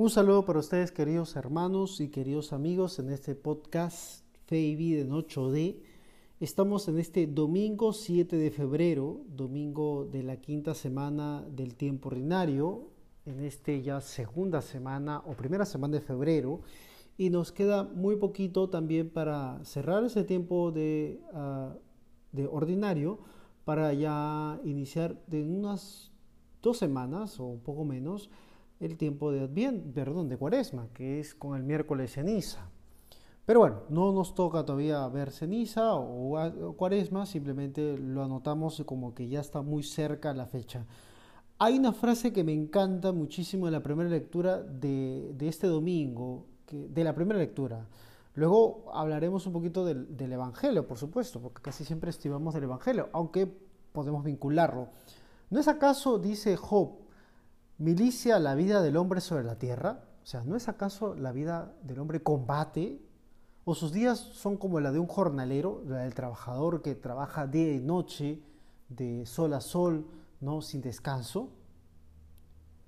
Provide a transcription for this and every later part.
Un saludo para ustedes, queridos hermanos y queridos amigos, en este podcast Fe y Vida en 8D. Estamos en este domingo 7 de febrero, domingo de la quinta semana del tiempo ordinario, en este ya segunda semana o primera semana de febrero, y nos queda muy poquito también para cerrar ese tiempo de, ah, de ordinario, para ya iniciar de unas dos semanas o poco menos el tiempo de Adviento, perdón, de Cuaresma, que es con el miércoles ceniza. Pero bueno, no nos toca todavía ver ceniza o, Cuaresma, simplemente lo anotamos como que ya está muy cerca la fecha. Hay una frase que me encanta muchísimo en la primera lectura de, este domingo, de la primera lectura. Luego hablaremos un poquito del, del, Evangelio, por supuesto, porque casi siempre estimamos del Evangelio, aunque podemos vincularlo. ¿No es acaso, dice Job, milicia la vida del hombre sobre la tierra? O sea, ¿no es acaso la vida del hombre combate? ¿O sus días son como la de un jornalero, la del trabajador que trabaja día y noche, de sol a sol, ¿no? sin descanso?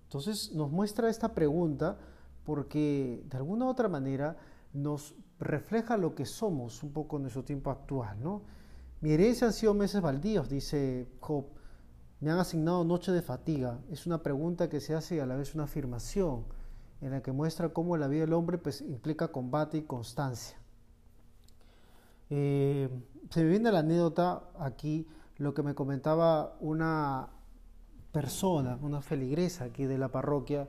Entonces nos muestra esta pregunta porque de alguna u otra manera nos refleja lo que somos un poco en nuestro tiempo actual. ¿no? Mi herencia han sido meses baldíos, dice Job me han asignado noche de fatiga. Es una pregunta que se hace y a la vez una afirmación en la que muestra cómo la vida del hombre pues, implica combate y constancia. Eh, se me viene la anécdota aquí, lo que me comentaba una persona, una feligresa aquí de la parroquia,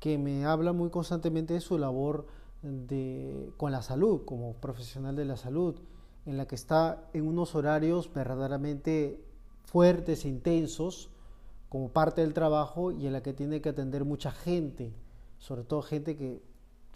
que me habla muy constantemente de su labor de, con la salud, como profesional de la salud, en la que está en unos horarios verdaderamente fuertes e intensos como parte del trabajo y en la que tiene que atender mucha gente, sobre todo gente que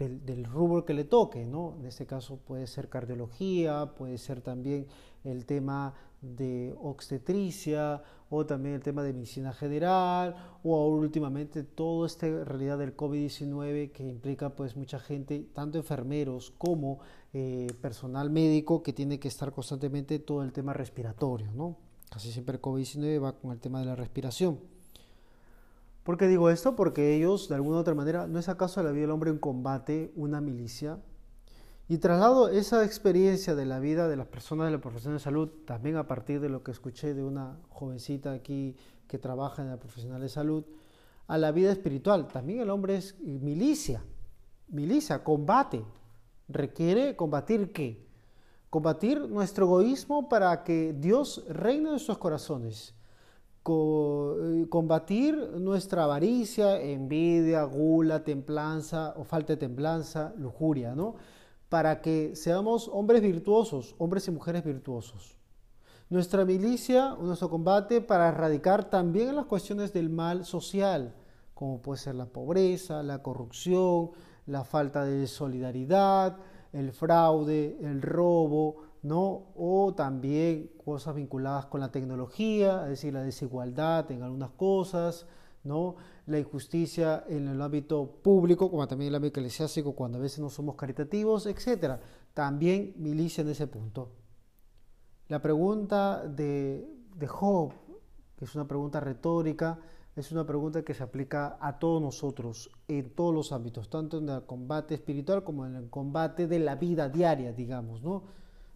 del, rubro que le toque, ¿no? En este caso puede ser cardiología, puede ser también el tema de obstetricia o también el tema de medicina general o últimamente todo este realidad del COVID-19 que implica pues mucha gente, tanto enfermeros como eh, personal médico que tiene que estar constantemente todo el tema respiratorio, ¿no? Casi siempre el COVID-19 va con el tema de la respiración. ¿Por qué digo esto? Porque ellos, de alguna u otra manera, ¿no es acaso la vida del hombre en combate una milicia? Y traslado esa experiencia de la vida de las personas de la profesión de salud, también a partir de lo que escuché de una jovencita aquí que trabaja en la profesión de salud, a la vida espiritual. También el hombre es milicia, milicia, combate. ¿Requiere combatir qué? Combatir nuestro egoísmo para que Dios reine en nuestros corazones, eh, combatir nuestra avaricia, envidia, gula, templanza o falta de templanza, lujuria, ¿no? Para que seamos hombres virtuosos, hombres y mujeres virtuosos. Nuestra milicia, nuestro combate para erradicar también las cuestiones del mal social, como puede ser la pobreza, la corrupción, la falta de solidaridad, el fraude, el robo, ¿no? O también cosas vinculadas con la tecnología, es decir, la desigualdad en algunas cosas, ¿no? La injusticia en el ámbito público, como también en el ámbito eclesiástico, cuando a veces no somos caritativos, etc. También milicia en ese punto. La pregunta de, de Job, que es una pregunta retórica, es una pregunta que se aplica a todos nosotros en todos los ámbitos, tanto en el combate espiritual como en el combate de la vida diaria, digamos, ¿no?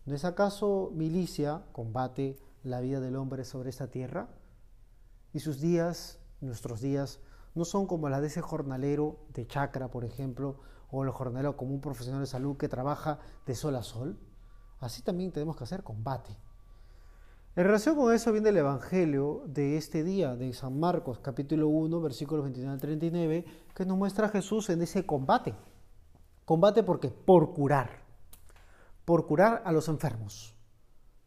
¿No es acaso milicia combate la vida del hombre sobre esta tierra? Y sus días, nuestros días, no son como la de ese jornalero de chacra, por ejemplo, o el jornalero como un profesional de salud que trabaja de sol a sol. Así también tenemos que hacer combate. En relación con eso viene el Evangelio de este día, de San Marcos, capítulo 1, versículos 29 al 39, que nos muestra a Jesús en ese combate. Combate porque por curar, por curar a los enfermos,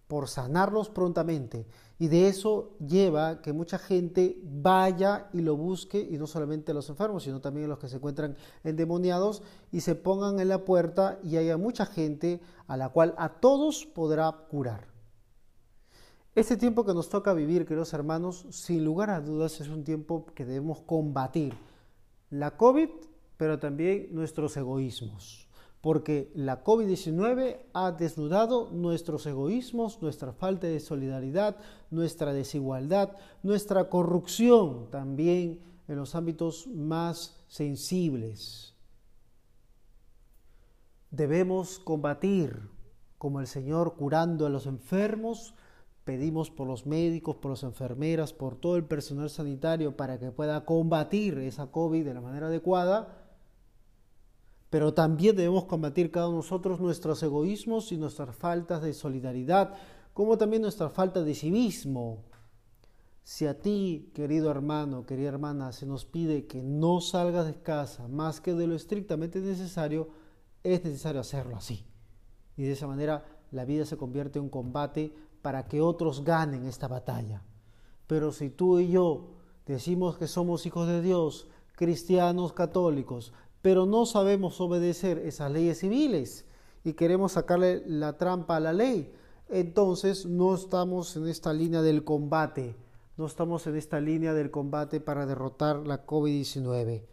por sanarlos prontamente. Y de eso lleva que mucha gente vaya y lo busque, y no solamente a los enfermos, sino también a los que se encuentran endemoniados, y se pongan en la puerta y haya mucha gente a la cual a todos podrá curar. Este tiempo que nos toca vivir, queridos hermanos, sin lugar a dudas es un tiempo que debemos combatir la COVID, pero también nuestros egoísmos, porque la COVID-19 ha desnudado nuestros egoísmos, nuestra falta de solidaridad, nuestra desigualdad, nuestra corrupción también en los ámbitos más sensibles. Debemos combatir como el Señor curando a los enfermos. Pedimos por los médicos, por las enfermeras, por todo el personal sanitario para que pueda combatir esa COVID de la manera adecuada. Pero también debemos combatir cada uno de nosotros nuestros egoísmos y nuestras faltas de solidaridad, como también nuestra falta de civismo. Si a ti, querido hermano, querida hermana, se nos pide que no salgas de casa más que de lo estrictamente necesario, es necesario hacerlo así. Y de esa manera la vida se convierte en un combate para que otros ganen esta batalla. Pero si tú y yo decimos que somos hijos de Dios, cristianos católicos, pero no sabemos obedecer esas leyes civiles y queremos sacarle la trampa a la ley, entonces no estamos en esta línea del combate, no estamos en esta línea del combate para derrotar la COVID-19.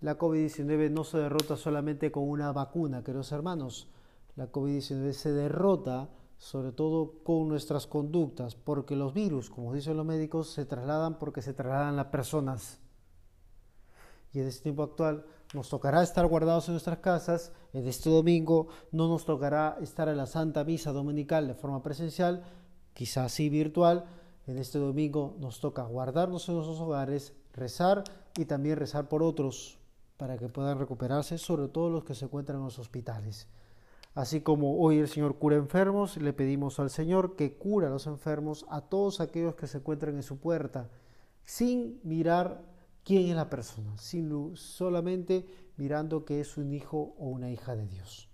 La COVID-19 no se derrota solamente con una vacuna, queridos hermanos. La COVID-19 se derrota sobre todo con nuestras conductas, porque los virus, como dicen los médicos, se trasladan porque se trasladan las personas. Y en este tiempo actual nos tocará estar guardados en nuestras casas, en este domingo no nos tocará estar en la Santa Misa Dominical de forma presencial, quizás sí virtual, en este domingo nos toca guardarnos en nuestros hogares, rezar y también rezar por otros para que puedan recuperarse, sobre todo los que se encuentran en los hospitales. Así como hoy el Señor cura enfermos, le pedimos al Señor que cura a los enfermos, a todos aquellos que se encuentran en su puerta, sin mirar quién es la persona, sino solamente mirando que es un hijo o una hija de Dios.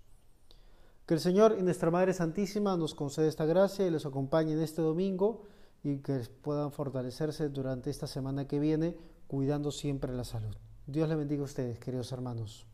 Que el Señor y nuestra Madre Santísima nos conceda esta gracia y les acompañe en este domingo y que puedan fortalecerse durante esta semana que viene, cuidando siempre la salud. Dios le bendiga a ustedes, queridos hermanos.